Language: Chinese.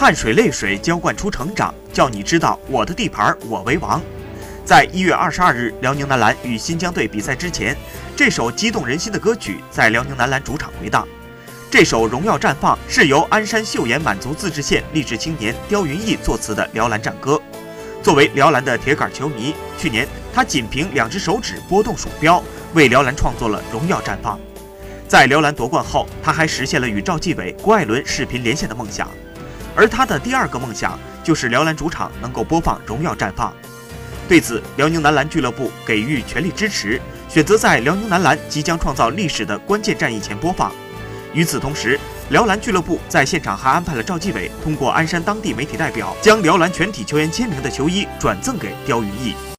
汗水泪水浇灌出成长，叫你知道我的地盘我为王。在一月二十二日辽宁男篮与新疆队比赛之前，这首激动人心的歌曲在辽宁男篮主场回荡。这首《荣耀绽放》是由鞍山岫岩满族自治县励志青年刁云逸作词的辽篮战歌。作为辽篮的铁杆球迷，去年他仅凭两只手指拨动鼠标，为辽篮创作了《荣耀绽放》。在辽篮夺冠后，他还实现了与赵继伟、郭艾伦视频连线的梦想。而他的第二个梦想就是辽篮主场能够播放《荣耀绽放》。对此，辽宁男篮俱乐部给予全力支持，选择在辽宁男篮即将创造历史的关键战役前播放。与此同时，辽篮俱乐部在现场还安排了赵继伟通过鞍山当地媒体代表，将辽篮全体球员签名的球衣转赠给刁云逸。